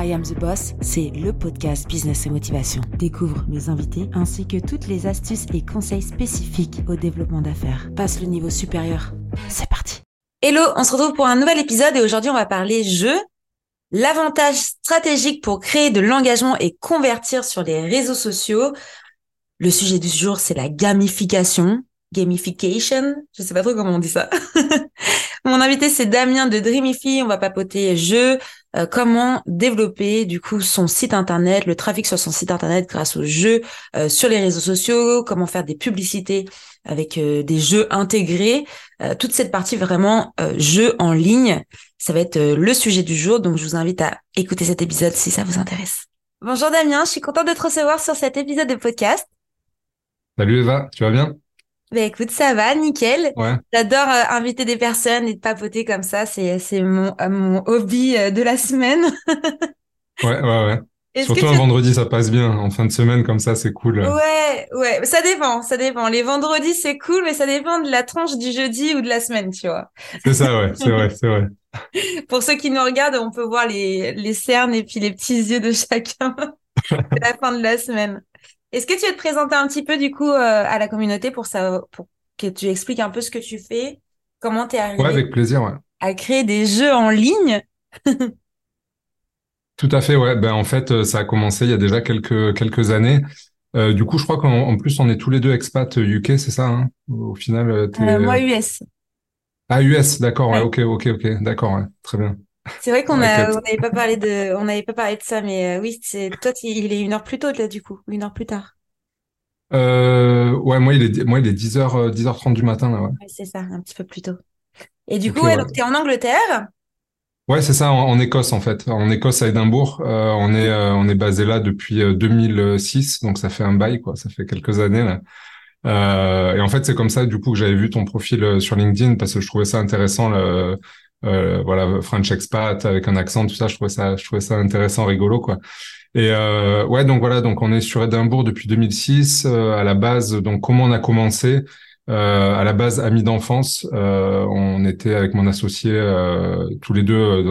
I Am the Boss, c'est le podcast Business et Motivation. Découvre mes invités ainsi que toutes les astuces et conseils spécifiques au développement d'affaires. Passe le niveau supérieur. C'est parti. Hello, on se retrouve pour un nouvel épisode et aujourd'hui on va parler jeu. L'avantage stratégique pour créer de l'engagement et convertir sur les réseaux sociaux. Le sujet du jour, c'est la gamification. Gamification. Je sais pas trop comment on dit ça. Mon invité, c'est Damien de Dreamify. On va papoter jeu, euh, comment développer du coup son site internet, le trafic sur son site internet grâce aux jeux euh, sur les réseaux sociaux, comment faire des publicités avec euh, des jeux intégrés, toute cette partie vraiment jeux en ligne, ça va être le sujet du jour. Donc je vous invite à écouter cet épisode si ça vous intéresse. Bonjour Damien, je suis contente de te recevoir sur cet épisode de podcast. Salut Eva, tu vas bien? Ben écoute, ça va, nickel. Ouais. J'adore euh, inviter des personnes et de papoter comme ça. C'est c'est mon euh, mon hobby euh, de la semaine. ouais, ouais, ouais. Surtout un vendredi, ça passe bien. En fin de semaine, comme ça, c'est cool. Ouais, ouais. Ça dépend, ça dépend. Les vendredis, c'est cool, mais ça dépend de la tranche du jeudi ou de la semaine, tu vois. C'est ça, ouais. C'est vrai, c'est vrai. Pour ceux qui nous regardent, on peut voir les les cernes et puis les petits yeux de chacun. à la fin de la semaine. Est-ce que tu veux te présenter un petit peu du coup euh, à la communauté pour ça, pour que tu expliques un peu ce que tu fais, comment tu es arrivé ouais, avec plaisir, ouais. à créer des jeux en ligne? Tout à fait, ouais. Ben en fait, euh, ça a commencé il y a déjà quelques quelques années. Euh, du coup, je crois qu'en plus, on est tous les deux expats UK, c'est ça hein? Au final, euh, moi US. Ah US, d'accord. Ouais. ok, ok, ok, d'accord, ouais. très bien. C'est vrai qu'on n'avait pas parlé de, on n'avait pas parlé de ça, mais euh, oui, c'est toi, il est une heure plus tôt là du coup, une heure plus tard. Euh, ouais, moi il est, moi il est 10h, 10h30 du matin là. Ouais. c'est ça, un petit peu plus tôt. Et du coup, ouais, donc t'es en Angleterre? Ouais, c'est ça, en, Écosse en fait, en Écosse à Édimbourg. Euh, on est, euh, on est basé là depuis 2006, donc ça fait un bail quoi, ça fait quelques années là. Euh, et en fait, c'est comme ça du coup que j'avais vu ton profil sur LinkedIn parce que je trouvais ça intéressant. Le, euh, voilà French expat avec un accent tout ça je trouvais ça je trouvais ça intéressant rigolo quoi. Et euh, ouais donc voilà donc on est sur Édimbourg depuis 2006 euh, à la base donc comment on a commencé euh, à la base amis d'enfance euh, on était avec mon associé tous les deux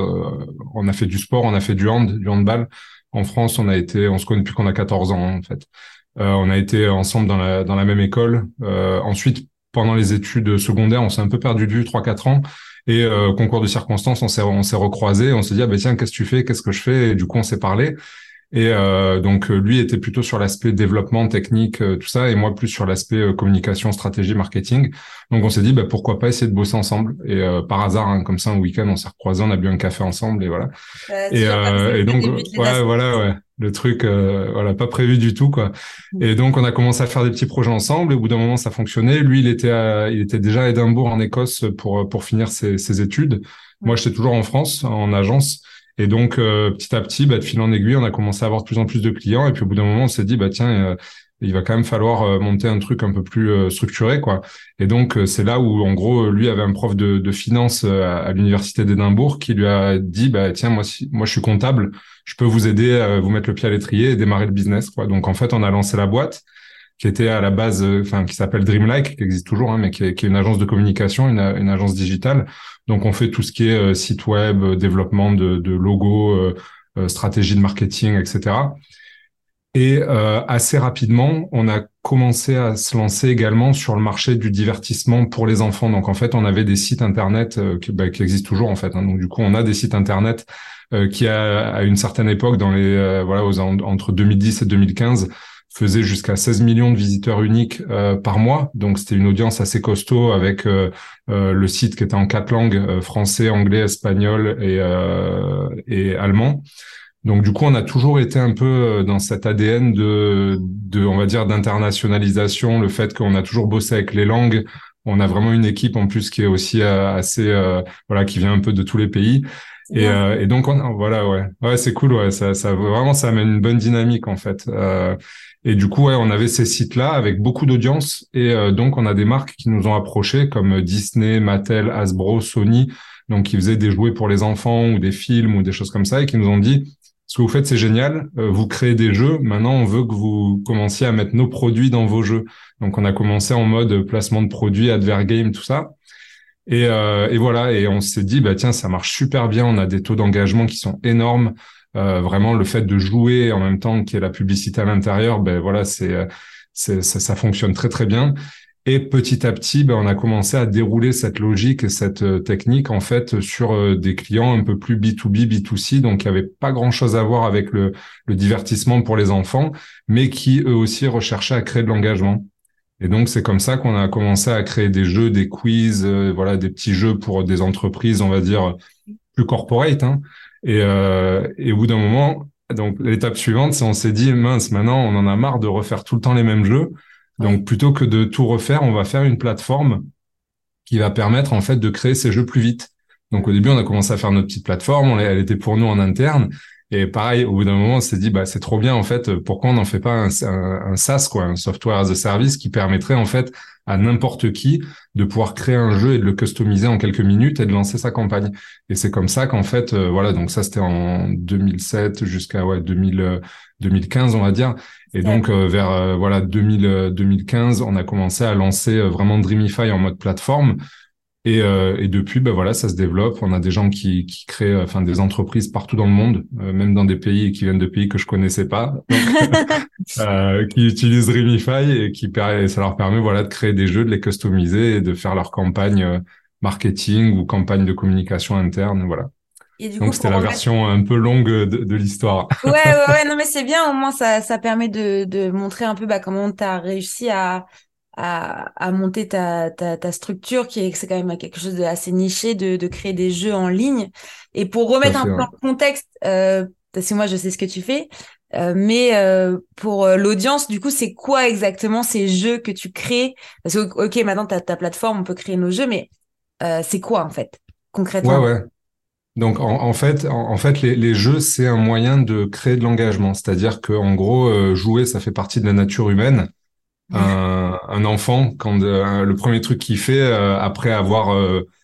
on a fait du sport on a fait du hand du handball. En France on a été on se connaît depuis qu'on a 14 ans en fait. On a été ensemble dans la dans la même école. Ensuite pendant les études secondaires on s'est un peu perdu de vue trois quatre ans et euh, concours de circonstances, on s'est on s'est recroisé, on s'est dit ah ben tiens qu'est-ce que tu fais, qu'est-ce que je fais, et du coup on s'est parlé. Et euh, donc lui était plutôt sur l'aspect développement technique, euh, tout ça, et moi plus sur l'aspect euh, communication, stratégie, marketing. Donc on s'est dit bah, pourquoi pas essayer de bosser ensemble. Et par hasard, hein, comme ça un week-end, on s'est recroisés, on a bu un café ensemble et voilà. et, et donc ouais voilà ouais le truc voilà pas prévu du tout quoi. Mm. Et donc on a commencé à faire des petits projets ensemble. Et au bout d'un moment ça fonctionnait. Lui il était il était déjà à Édimbourg en Écosse pour pour finir ses, ses études. Moi j'étais toujours en France en agence. Et donc, euh, petit à petit, bah, de fil en aiguille, on a commencé à avoir de plus en plus de clients. Et puis, au bout d'un moment, on s'est dit, bah tiens, euh, il va quand même falloir euh, monter un truc un peu plus structuré, quoi. Et donc, c'est là où, en gros, lui avait un prof de, finance à, l'université d'Édimbourg qui lui a dit, bah tiens, moi, si, moi, je suis comptable, je peux vous aider à vous mettre le pied à l'étrier et démarrer le business, quoi. Donc, en fait, on a lancé la boîte qui était à la base, enfin, qui s'appelle Dreamlike, qui existe toujours, hein, mais qui est, une agence de communication, une, agence digitale donc on fait tout ce qui est euh, site web, euh, développement de, de logos, euh, stratégie de marketing, etc. Et assez rapidement, on a commencé à se lancer également sur le marché du divertissement pour les enfants. Donc en fait, on avait des sites internet qui, bah, qui, existent toujours en fait. Hein. Donc du coup, on a des sites internet qui à, une certaine époque, dans les voilà aux, entre 2010 et 2015, faisait jusqu'à 16 millions de visiteurs uniques euh, par mois. Donc c'était une audience assez costaud avec euh, euh, le site qui était en quatre langues, français, anglais, espagnol et, et allemand. Donc du coup, on a toujours été un peu dans cet ADN de, de on va dire, d'internationalisation, le fait qu'on a toujours bossé avec les langues. On a vraiment une équipe en plus qui est aussi assez, voilà, qui vient un peu de tous les pays. Et, et, donc on, voilà, ouais, ouais, c'est cool, ouais, ça, ça vraiment, ça amène une bonne dynamique en fait. Et du coup, ouais, on avait ces sites-là avec beaucoup d'audience. Et euh, donc, on a des marques qui nous ont approchés comme Disney, Mattel, Hasbro, Sony, donc qui faisaient des jouets pour les enfants ou des films ou des choses comme ça et qui nous ont dit, ce que vous faites, c'est génial. Euh, vous créez des jeux. Maintenant, on veut que vous commenciez à mettre nos produits dans vos jeux. Donc, on a commencé en mode placement de produits, advert game, tout ça. Et, euh, voilà, et on s'est dit, bah tiens, ça marche super bien. On a des taux d'engagement qui sont énormes. vraiment le fait de jouer en même temps qu'il y ait la publicité à l'intérieur, ben voilà, c'est ça, fonctionne très très bien. Et petit à petit, ben, on a commencé à dérouler cette logique et cette euh, technique en fait sur euh, des clients un peu plus B2B, B2C, donc n'y avait pas grand-chose à voir avec le, divertissement pour les enfants, mais qui eux aussi recherchaient à créer de l'engagement. Et donc c'est comme ça qu'on a commencé à créer des jeux, des quiz, euh, voilà, des petits jeux pour des entreprises, on va dire plus corporate. Hein. Et, et au bout d'un moment, donc l'étape suivante, c'est on s'est dit mince, maintenant on en a marre de refaire tout le temps les mêmes jeux. Donc plutôt que de tout refaire, on va faire une plateforme qui va permettre en fait de créer ces jeux plus vite. Donc au début, on a commencé à faire notre petite plateforme, elle était pour nous en interne. Et pareil, au bout d'un moment, on s'est dit, bah, c'est trop bien, en fait, pourquoi on n'en fait pas un, un, SaaS, quoi, un software as a service qui permettrait, en fait, à n'importe qui de pouvoir créer un jeu et de le customiser en quelques minutes et de lancer sa campagne. Et c'est comme ça qu'en fait, euh, voilà, donc ça, c'était en 2007 jusqu'à, ouais, 2000, 2015, on va dire. Et donc euh, vers euh, voilà 2000, 2015, euh, on a commencé à lancer vraiment Dreamify en mode plateforme. Et, et depuis, ben voilà, ça se développe. On a des gens qui, qui créent, enfin des entreprises partout dans le monde, même dans des pays qui viennent de pays que je connaissais pas, donc, qui utilisent Dreamify et qui ça leur permet voilà de créer des jeux, de les customiser et de faire leur campagne marketing ou campagne de communication interne, voilà. Donc c'était la version un peu longue de, de l'histoire. Ouais, ouais, ouais, non mais c'est bien, au moins ça, ça permet de, de montrer un peu bah, comment tu as réussi à, à, à monter ta, ta, ta, structure, qui est, c'est quand même quelque chose d'assez niché, de, de créer des jeux en ligne. Et pour remettre un peu en contexte, euh, parce que moi je sais ce que tu fais, euh, mais euh, pour euh, l'audience, du coup, c'est quoi exactement ces jeux que tu crées? Parce que, ok, maintenant, tu as ta plateforme, on peut créer nos jeux, mais euh, c'est quoi en fait, concrètement? Ouais, ouais. Donc en, fait, en, fait, les, jeux c'est un moyen de créer de l'engagement. C'est-à-dire que en gros, euh, jouer ça fait partie de la nature humaine. Un, enfant, quand euh, le premier truc qu'il fait euh, après avoir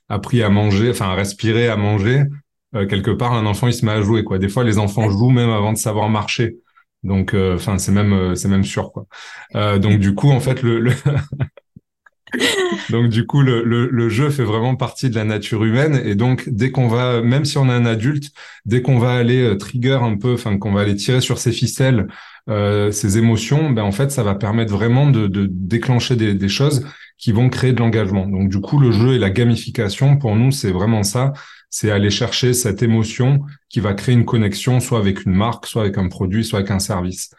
appris à manger, enfin à respirer, à manger, quelque part, un enfant il se met à jouer quoi. Des fois, les enfants jouent même avant de savoir marcher. Donc, enfin, c'est même c'est même sûr quoi. donc du coup, en fait, le, le donc du coup, le, jeu fait vraiment partie de la nature humaine et donc dès qu'on va, même si on est un adulte, dès qu'on va aller euh, trigger un peu, enfin qu'on va aller tirer sur ses ficelles, euh, ses émotions, ben en fait, ça va permettre vraiment de, déclencher des, choses qui vont créer de l'engagement. Donc du coup, le jeu et la gamification, pour nous, c'est vraiment ça, c'est aller chercher cette émotion qui va créer une connexion, soit avec une marque, soit avec un produit, soit avec un service.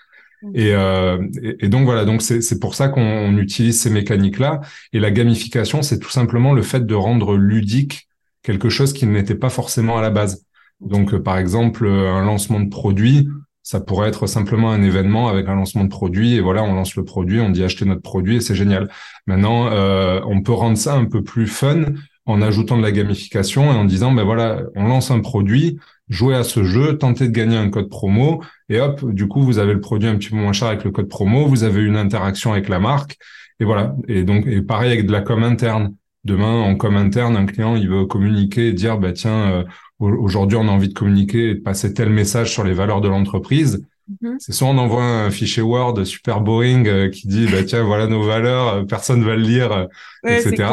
Euh, et, et, donc voilà, donc c'est pour ça qu'on utilise ces mécaniques-là. Et la gamification, c'est tout simplement le fait de rendre ludique quelque chose qui n'était pas forcément à la base. Donc euh, par exemple, un lancement de produit, ça pourrait être simplement un événement avec un lancement de produit et voilà, on lance le produit, on dit acheter notre produit et c'est génial. Maintenant, euh, on peut rendre ça un peu plus fun en ajoutant de la gamification et en disant ben voilà, on lance un produit, jouez à ce jeu, tentez de gagner un code promo, et hop, du coup, vous avez le produit un petit peu moins cher avec le code promo, vous avez une interaction avec la marque, et voilà. Et donc, et pareil avec de la com interne. Demain, en com interne, un client, il veut communiquer et dire, bah tiens, euh, aujourd'hui, on a envie de communiquer et de passer tel message sur les valeurs de l'entreprise. Mm-hmm. C'est soit on envoie un fichier Word super boring euh, qui dit, bah tiens, voilà nos valeurs, euh, personne va le lire, etc.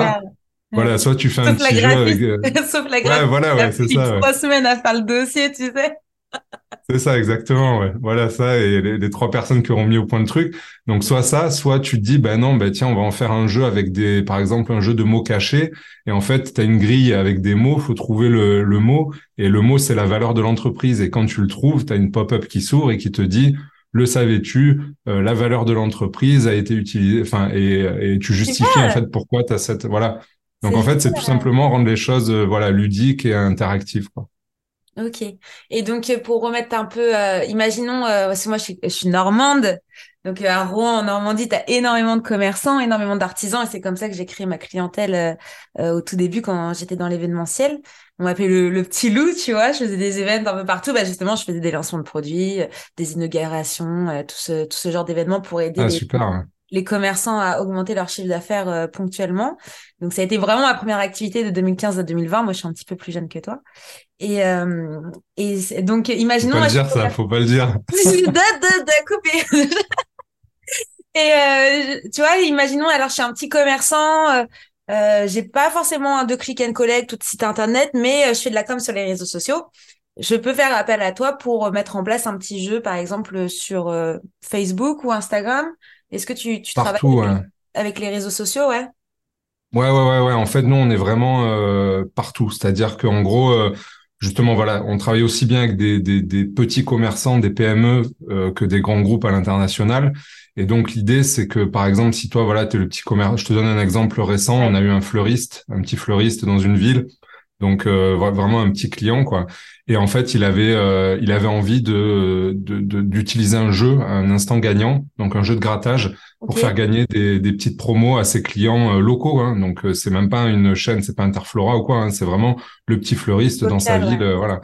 Voilà, soit tu fais un petit jeu avec. Sauf la graphique. Ouais, voilà, ouais, c'est ça. Trois semaines à faire le dossier, tu sais. c'est ça, exactement. Ouais. Voilà ça et les, trois personnes qui auront mis au point le truc. Donc soit ça, soit tu te dis, ben non, ben tiens, on va en faire un jeu avec des, par exemple, un jeu de mots cachés. Et en fait, tu as une grille avec des mots, faut trouver le, le mot. Et le mot, c'est la valeur de l'entreprise. Et quand tu le trouves, tu as une pop-up qui s'ouvre et qui te dit, le savais-tu, euh, la valeur de l'entreprise a été utilisée, enfin, et, et tu justifies en fait pourquoi tu as cette, voilà. Donc en fait, c'est tout simplement rendre les choses euh, voilà ludiques et interactives. Quoi. Ok. Et donc euh, pour remettre un peu, euh, imaginons, parce que moi je suis, je suis normande, donc à Rouen en Normandie, tu as énormément de commerçants, énormément d'artisans, et c'est comme ça que j'ai créé ma clientèle au tout début quand j'étais dans l'événementiel. On m'appelait le, le, petit loup, tu vois. Je faisais des événements un peu partout. Bah justement, je faisais des lancements de produits, des inaugurations, tout ce tout ce genre d'événements pour aider ah, les, super, les commerçants à augmenter leur chiffre d'affaires euh, ponctuellement. Donc ça a été vraiment ma première activité de 2015 à 2020. Moi, je suis un petit peu plus jeune que toi. Et, euh, et donc, imaginons... Faut pas le dire ça, faut pas le dire. de, de, de couper. et euh, tu vois, imaginons, alors je suis un petit commerçant... Euh, euh j'ai pas forcément un deux click and collect tout site internet, mais je fais de la com sur les réseaux sociaux. je peux faire appel à toi pour mettre en place un petit jeu, par exemple, sur euh, Facebook ou Instagram. Est-ce que tu, tu travailles avec, les réseaux sociaux, ouais? Ouais, ouais, ouais, ouais. En fait, nous, on est vraiment euh, partout. C'est-à-dire qu'en gros, euh, justement, voilà, on travaille aussi bien avec des, des, des petits commerçants, des PME, que des grands groupes à l'international. Et donc, l'idée, c'est que, par exemple, si toi, voilà, tu es le petit commerce, je te donne un exemple récent, on a eu un fleuriste, un petit fleuriste dans une ville. Donc, vraiment un petit client, quoi. Et en fait, il avait, euh, il avait envie de, d'utiliser un jeu, un instant gagnant, donc un jeu de grattage, pour faire gagner des, des, petites promos à ses clients euh, locaux. Hein. Donc, euh, c'est même pas une chaîne, c'est pas Interflora ou quoi. Hein. C'est vraiment le petit fleuriste dans sa ville, voilà.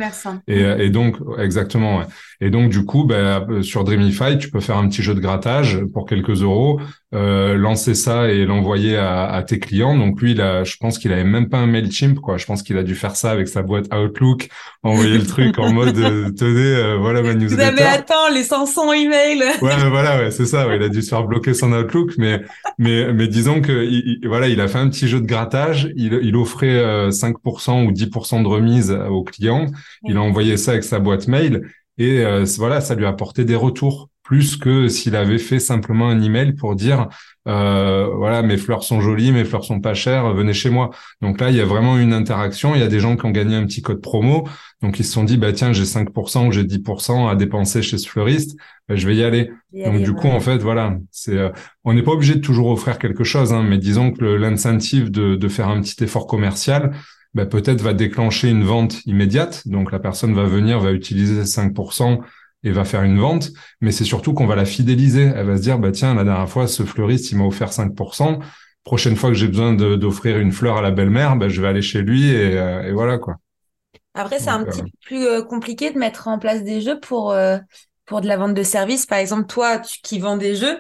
Et, et, donc, exactement. Ouais. Et donc, du coup, ben, sur Dreamify, tu peux faire un petit jeu de grattage pour quelques euros, euh, lancer ça et l'envoyer à, à, tes clients. Donc, lui, il a, je pense qu'il avait même pas un Mailchimp, quoi. Je pense qu'il a dû faire ça avec sa boîte Outlook, envoyer le truc en mode euh, tenez, euh, voilà ma newsletter. Vous avez attends les 500 emails. ouais, voilà, ouais, c'est ça. Ouais, il a dû se faire bloquer son Outlook, mais mais mais disons que il, voilà, il a fait un petit jeu de grattage. Il, il offrait 5% ou 10% de remise aux clients. Il a envoyé ça avec sa boîte mail et voilà, ça lui a apporté des retours plus que s'il avait fait simplement un email pour dire euh, voilà mes fleurs sont jolies, mes fleurs sont pas chères, venez chez moi. Donc là il y a vraiment une interaction. Il y a des gens qui ont gagné un petit code promo, donc ils se sont dit bah tiens j'ai 5% ou j'ai 10% à dépenser chez ce fleuriste, bah, je vais y aller. donc du coup en fait voilà c'est euh, on n'est pas obligé de toujours offrir quelque chose, hein, mais disons que l'incentive de, de faire un petit effort commercial. Bah, peut-être va déclencher une vente immédiate. Donc la personne va venir, va utiliser 5%, et va faire une vente, mais c'est surtout qu'on va la fidéliser. Elle va se dire, bah tiens, la dernière fois, ce fleuriste, il m'a offert 5%. Prochaine fois que j'ai besoin d'offrir une fleur à la belle-mère, bah, je vais aller chez lui et, euh, voilà quoi. Après, c'est un petit euh, peu plus euh, compliqué de mettre en place des jeux pour, pour de la vente de services. Par exemple, toi qui vends des jeux,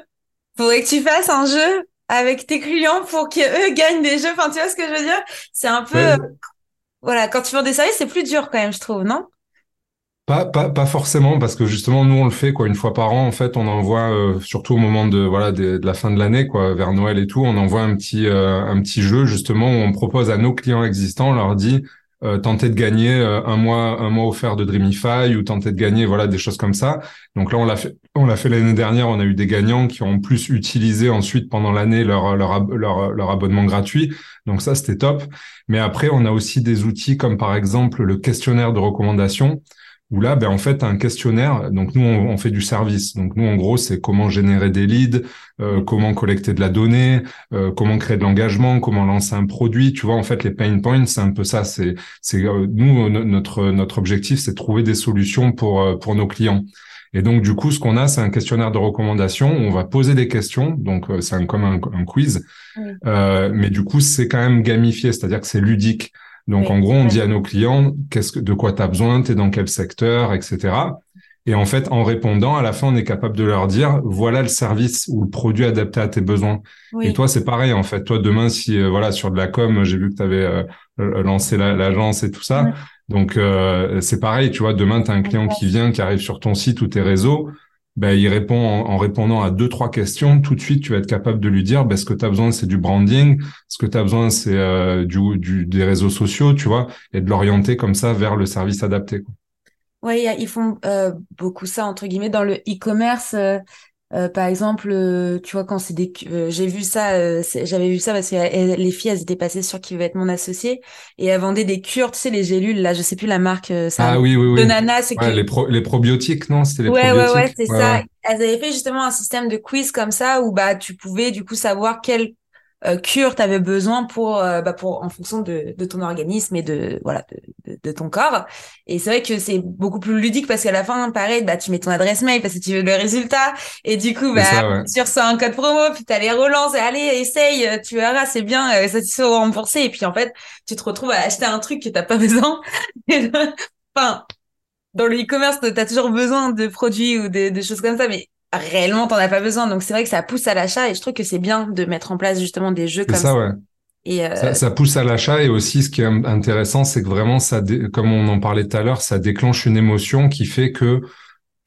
faudrait que tu fasses un jeu avec tes clients pour qu'eux gagnent des jeux. Enfin, tu vois ce que je veux dire? C'est un peu... Voilà, quand tu vends des services, c'est plus dur quand même, je trouve, non? Pas, pas, pas forcément, parce que justement, nous, on le fait quoi une fois par an. En fait, on envoie, euh, surtout au moment de voilà de, la fin de l'année, quoi, vers Noël et tout, on envoie un petit euh, un petit jeu justement où on propose à nos clients existants, on leur dit euh, tentez de gagner un mois un mois offert de Dreamify ou tentez de gagner voilà des choses comme ça. Donc là, on l'a fait on l'a fait l'année dernière. On a eu des gagnants qui ont plus utilisé ensuite pendant l'année leur, leur leur leur abonnement gratuit. Donc ça, c'était top. Mais après, on a aussi des outils comme par exemple le questionnaire de recommandation où là, ben, en fait, un questionnaire, donc nous, on, fait du service. Donc nous, en gros, c'est comment générer des leads, euh, comment collecter de la donnée, euh, comment créer de l'engagement, comment lancer un produit. Tu vois, en fait, les pain points, c'est un peu ça. C'est, c'est euh, nous, notre notre objectif, c'est trouver des solutions pour pour nos clients. Et donc, du coup, ce qu'on a, c'est un questionnaire de recommandation. Où on va poser des questions. Donc, c'est un, comme un, un quiz. mais du coup, c'est quand même gamifié, c'est-à-dire que c'est ludique. Donc, en gros, on dit à nos clients qu'est-ce que, de quoi tu as besoin, tu es dans quel secteur, etc. Et en fait, en répondant, à la fin, on est capable de leur dire voilà le service ou le produit adapté à tes besoins. Et toi, c'est pareil en fait. Toi, demain, si euh, voilà sur de la com, j'ai vu que tu avais euh, euh, lancé l'agence et tout ça. Donc c'est pareil, tu vois. Demain, tu as un client qui vient, qui arrive sur ton site ou tes réseaux ben, il répond en, répondant à deux, trois questions. Tout de suite, tu vas être capable de lui dire ben, ce que tu as besoin, c'est du branding, ce que tu as besoin, c'est euh, du, des réseaux sociaux, tu vois, et de l'orienter comme ça vers le service adapté. Oui, ils font euh, beaucoup ça, entre guillemets, dans le e-commerce. Euh, euh, par exemple, euh, tu vois, quand c'est des, euh, j'ai vu ça, j'avais vu ça parce que les filles, elles étaient passées sur qui veut être mon associé et elles vendaient des cures, tu sais, les gélules, là, je sais plus la marque, ça, ah oui, oui, oui. de Nana, c'est ouais, les, les probiotiques, non, c'était les ouais, probiotiques. Ouais, ouais, c'est ça. Elles avaient fait justement un système de quiz comme ça où bah tu pouvais du coup savoir quel euh, cure tu avais besoin pour euh, bah pour en fonction de, de ton organisme et de voilà de, de, ton corps. Et c'est vrai que c'est beaucoup plus ludique parce qu'à la fin pareil bah tu mets ton adresse mail parce que tu veux le résultat. Et du coup bah ça, tu reçois un code promo puis t'as les relances et allez essaye tu verras c'est bien euh, satisfait ou remboursé. Et puis en fait tu te retrouves à acheter un truc que t'as pas besoin. Enfin dans le e-commerce t'as toujours besoin de produits ou de, de choses comme ça mais réellement t'en as pas besoin. Donc c'est vrai que ça pousse à l'achat et je trouve que c'est bien de mettre en place justement des jeux comme ça. Ouais. Et euh... ça, ça, pousse à l'achat et aussi ce qui est intéressant, c'est que vraiment ça, comme on en parlait tout à l'heure, ça déclenche une émotion qui fait que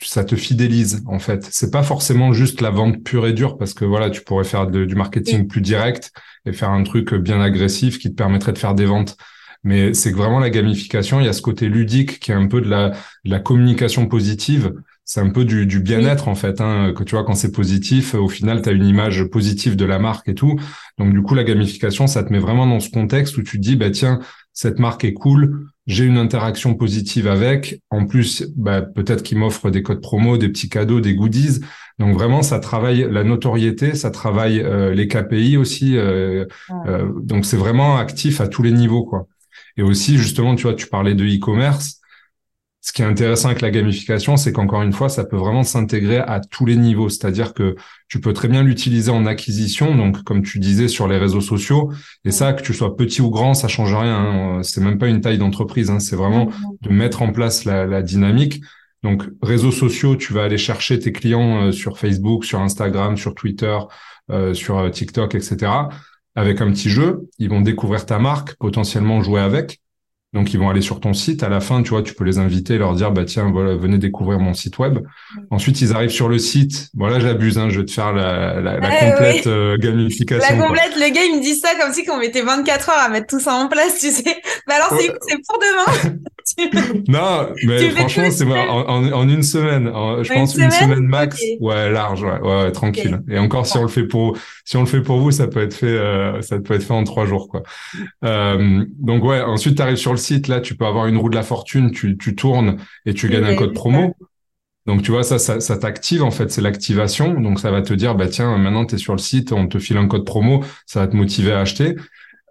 ça te fidélise en fait. C'est pas forcément juste la vente pure et dure parce que voilà, tu pourrais faire du marketing plus direct et faire un truc bien agressif qui te permettrait de faire des ventes. Mais c'est que vraiment la gamification, il y a ce côté ludique qui est un peu de la, de la communication positive. C'est un peu du, du bien-être en fait. Hein, que tu vois, quand c'est positif, au final, tu as une image positive de la marque et tout. Donc du coup, la gamification, ça te met vraiment dans ce contexte où tu te dis, bah tiens, cette marque est cool, j'ai une interaction positive avec. En plus, bah, peut-être qu'il m'offre des codes promo, des petits cadeaux, des goodies. Donc vraiment, ça travaille la notoriété, ça travaille euh, les KPI aussi. Euh, euh, donc c'est vraiment actif à tous les niveaux, quoi. Et aussi, justement, tu vois, tu parlais de e-commerce ce qui est intéressant avec la gamification, c'est qu'encore une fois, ça peut vraiment s'intégrer à tous les niveaux. C'est-à-dire que tu peux très bien l'utiliser en acquisition, donc comme tu disais sur les réseaux sociaux. Et ça, que tu sois petit ou grand, ça change rien. Hein. C'est même pas une taille d'entreprise. Hein. C'est vraiment de mettre en place la, dynamique. Donc réseaux sociaux, tu vas aller chercher tes clients euh, sur Facebook, sur Instagram, sur Twitter, euh, sur euh, TikTok, etc. Avec un petit jeu, ils vont découvrir ta marque, potentiellement jouer avec. Donc, ils vont aller sur ton site. À la fin, tu vois, tu peux les inviter, leur dire, bah, tiens, voilà, venez découvrir mon site web. Ensuite, ils arrivent sur le site. Voilà, j'abuse, hein, je vais te faire la, la, la eh complète euh, gamification. La complète, le gars, il me dit ça comme si qu'on mettait 24 heures à mettre tout ça en place, tu sais. Bah, alors, c'est pour demain. non, mais franchement, c'est en, en, une semaine, je pense une semaine, max. Ouais, large, ouais, ouais, tranquille. Et encore, si on le fait pour, si on le fait pour vous, ça peut être fait, euh, ça peut être fait en trois jours, quoi. Euh, donc ouais, ensuite, tu arrives sur le site, là, tu peux avoir une roue de la fortune, tu, tu tournes et tu gagnes un code promo. Donc tu vois, ça, ça, ça t'active en fait, c'est l'activation. Donc ça va te dire, bah tiens, maintenant tu es sur le site, on te file un code promo, ça va te motiver à acheter.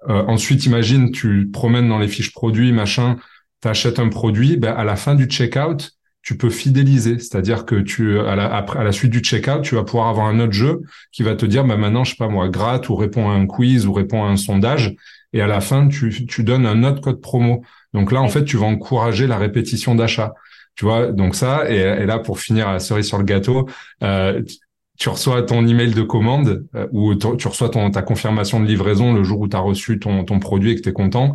Euh, ensuite, imagine, tu te promènes dans les fiches produits, machin, tu achètes un produit, ben, à la fin du checkout, tu peux fidéliser. C'est-à-dire que tu, à la, à la suite du checkout, tu vas pouvoir avoir un autre jeu qui va te dire, ben, maintenant, je sais pas moi, gratte ou réponds à un quiz ou réponds à un sondage. Et à la fin, tu, tu donnes un autre code promo. Donc là, en fait, tu vas encourager la répétition d'achat. Tu vois, donc ça, et, là, pour finir la cerise sur le gâteau, euh, tu reçois ton email de commande euh, ou tu reçois ton, ta confirmation de livraison le jour où tu as reçu ton, ton produit et que tu es content.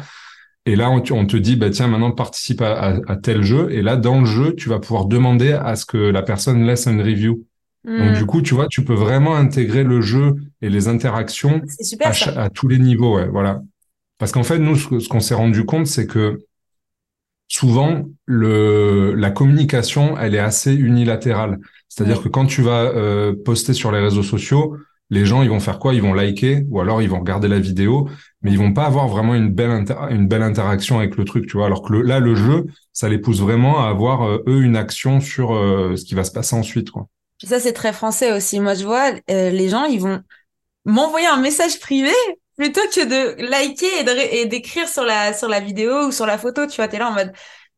Et là, on, te dit, bah tiens, maintenant participe à, tel jeu. Et là, dans le jeu, tu vas pouvoir demander à ce que la personne laisse une review. Donc hmm. du coup, tu vois, tu peux vraiment intégrer le jeu et les interactions à, tous les niveaux. Ouais, voilà. Parce qu'en fait, nous, ce, qu'on s'est rendu compte, c'est que souvent, le, la communication, elle est assez unilatérale. C'est-à-dire que quand tu vas euh, poster sur les réseaux sociaux, les gens, ils vont faire quoi? Ils vont liker ou alors ils vont regarder la vidéo, mais ils vont pas avoir vraiment une belle interaction avec le truc, tu vois. Alors que là, le jeu, ça les pousse vraiment à avoir euh, eux une action sur euh, ce qui va se passer ensuite. Ça c'est très français aussi. Moi, je vois euh, les gens, ils vont m'envoyer un message privé plutôt que de liker et d'écrire sur la sur la vidéo ou sur la photo. Tu vois, t'es là en mode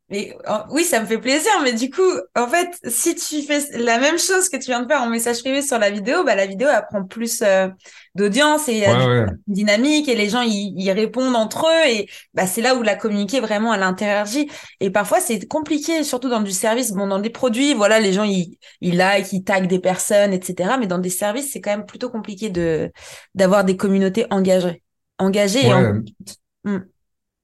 mais oui, ça me fait plaisir, mais du coup, en fait, si tu fais la même chose que tu viens de faire en message privé sur la vidéo, bah la vidéo elle prend plus euh, d'audience et euh, dynamique et les gens ils, répondent entre eux et bah c'est là où la communiquer vraiment elle interagit. Et parfois c'est compliqué surtout dans du service. Bon dans des produits voilà les gens ils ils like ils taguent des personnes etc mais dans des services c'est quand même plutôt compliqué de d'avoir des communautés engagées engagées et en... Hmm.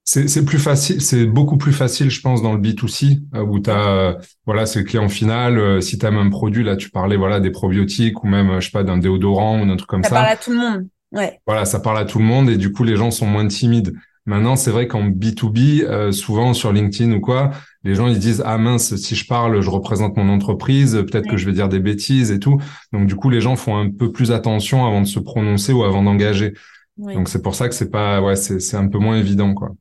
C'est plus facile, c'est beaucoup plus facile, je pense, dans le B2C, euh, où tu as, euh, voilà, c'est le client final. Euh, si tu as un produit, là, tu parlais, voilà, des probiotiques ou même, je sais pas, d'un déodorant ou d'un truc comme ça. Ça parle à tout le monde. Ouais. Voilà, ça parle à tout le monde et du coup, les gens sont moins timides. Maintenant, c'est vrai qu'en B2B, souvent sur LinkedIn ou quoi, les gens ils disent ah mince, si je parle, je représente mon entreprise, peut-être que je vais dire des bêtises et tout. Donc du coup, les gens font un peu plus attention avant de se prononcer ou avant d'engager. Donc c'est pour ça que c'est pas ouais, c'est un peu moins évident quoi.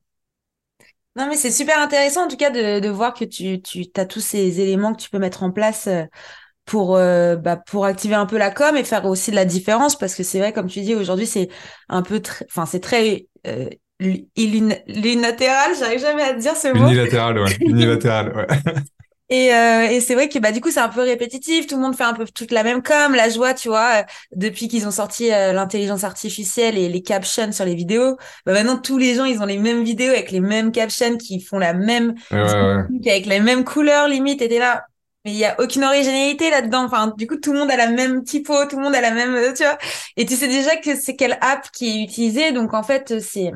Non, mais c'est super intéressant en tout cas de, de voir que tu, tu as tous ces éléments que tu peux mettre en place euh, pour, euh, bah, pour activer un peu la com et faire aussi de la différence parce que c'est vrai, comme tu dis, aujourd'hui, c'est un peu, enfin, c'est très euh, unilatéral, j'arrive jamais à dire ce mot. Unilatéral, ouais. Unilatéral, ouais. Et, euh, et c'est vrai que bah du coup c'est un peu répétitif, tout le monde fait un peu toute la même com, la joie, tu vois, euh, depuis qu'ils ont sorti euh, l'intelligence artificielle et les captions sur les vidéos, bah maintenant tous les gens ils ont les mêmes vidéos avec les mêmes captions qui font la même avec les mêmes couleurs limite, et t'es là, mais il y a aucune originalité là-dedans. Enfin, du coup, tout le monde a la même typo, tout le monde a la même, tu vois. Et tu sais déjà que c'est quelle app qui est utilisée. Donc, en fait, c'est,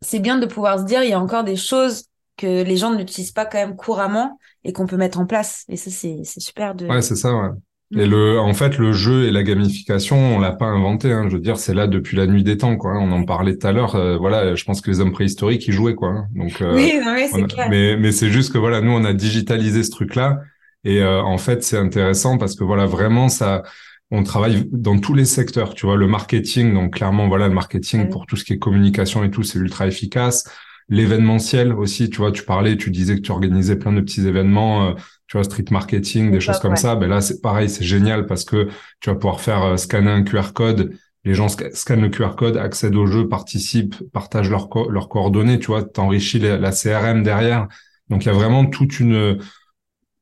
c'est bien de pouvoir se dire, il y a encore des choses que les gens n'utilisent pas quand même couramment et qu'on peut mettre en place. Et ça, c'est super de. Ouais, c'est ça, ouais. Et le, en fait, le jeu et la gamification, on l'a pas inventé. Hein. Je veux dire, c'est là depuis la nuit des temps, quoi. On en parlait tout à l'heure. Euh, voilà, je pense que les hommes préhistoriques, ils jouaient, quoi. Hein. Donc, euh, oui, c'est clair. Mais, mais c'est juste que voilà, nous, on a digitalisé ce truc-là. Et euh, en fait, c'est intéressant parce que voilà, vraiment, ça, on travaille dans tous les secteurs. Tu vois, le marketing, donc clairement, voilà, le marketing pour tout ce qui est communication et tout, c'est ultra efficace. L'événementiel aussi, tu vois, tu parlais, tu disais que tu organisais plein de petits événements tu vois, street marketing, des choses comme ça, ben là, c'est pareil, c'est génial parce que tu vas pouvoir faire euh, scanner un QR code. Les gens scannent le QR code, accèdent au jeu, participent, partagent leurs leurs coordonnées, tu vois, t'enrichis la, la CRM derrière. Donc, il y a vraiment toute une,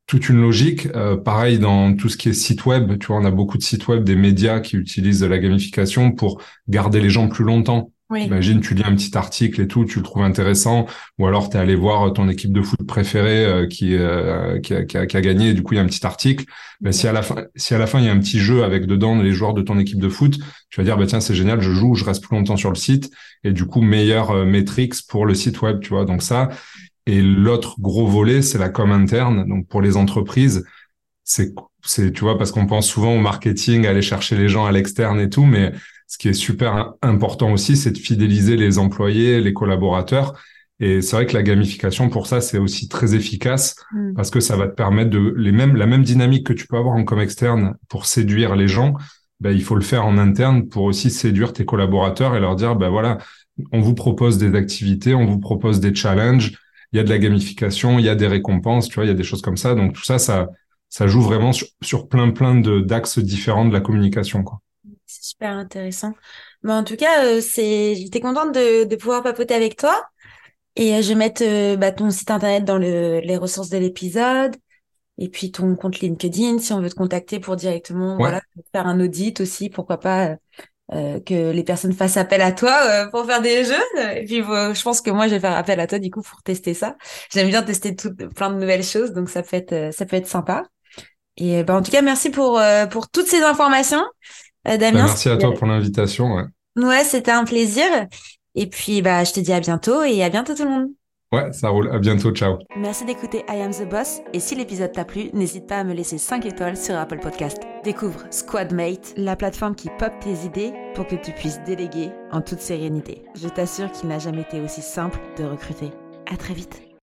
toute une logique. Euh, pareil dans tout ce qui est site web, tu vois, on a beaucoup de sites web, des médias qui utilisent la gamification pour garder les gens plus longtemps. Imagine, tu lis un petit article et tout, tu le trouves intéressant, ou alors tu es allé voir ton équipe de foot préférée euh, qui, euh, qui, a, qui, a, qui, a, gagné, et du coup il y a un petit article. Mais si à la fin, si à la fin il y a un petit jeu avec dedans les joueurs de ton équipe de foot, tu vas dire bah tiens c'est génial, je joue, je reste plus longtemps sur le site, et du coup meilleur euh, metrics pour le site web, tu vois. Donc ça. Et l'autre gros volet, c'est la com interne. Donc pour les entreprises, c'est c'est tu vois parce qu'on pense souvent au marketing, aller chercher les gens à l'externe et tout, mais ce qui est super important aussi, c'est de fidéliser les employés, les collaborateurs. Et c'est vrai que la gamification, pour ça, c'est aussi très efficace mm. parce que ça va te permettre de les mêmes, la même dynamique que tu peux avoir en com externe pour séduire les gens. Ben, il faut le faire en interne pour aussi séduire tes collaborateurs et leur dire, ben voilà, on vous propose des activités, on vous propose des challenges, il y a de la gamification, il y a des récompenses, tu vois, il y a des choses comme ça. Donc tout ça, ça, ça joue vraiment sur, sur plein plein de d'axes différents de la communication, quoi c'est super intéressant. Mais en tout cas, euh, c'est, j'étais contente de, de pouvoir papoter avec toi. Et euh, je vais mettre euh, bah, ton site internet dans le, les ressources de l'épisode. Et puis ton compte LinkedIn, si on veut te contacter pour directement voilà, faire un audit aussi, pourquoi pas que les personnes fassent appel à toi pour faire des jeux. Et puis je pense que moi je vais faire appel à toi du coup pour tester ça. J'aime bien tester tout, plein de nouvelles choses, donc ça peut être ça peut être sympa. Et bah, en tout cas merci pour pour toutes ces informations. Euh, Damien. Bah, merci à toi pour l'invitation. Ouais, ouais c'était un plaisir. Et puis, bah, je te dis à bientôt et à bientôt tout le monde. Ouais, ça roule. À bientôt. Ciao. Merci d'écouter I Am the Boss. Et si l'épisode t'a plu, n'hésite pas à me laisser 5 étoiles sur Apple Podcast. Découvre Squadmate, la plateforme qui pop tes idées pour que tu puisses déléguer en toute sérénité. Je t'assure qu'il n'a jamais été aussi simple de recruter. À très vite.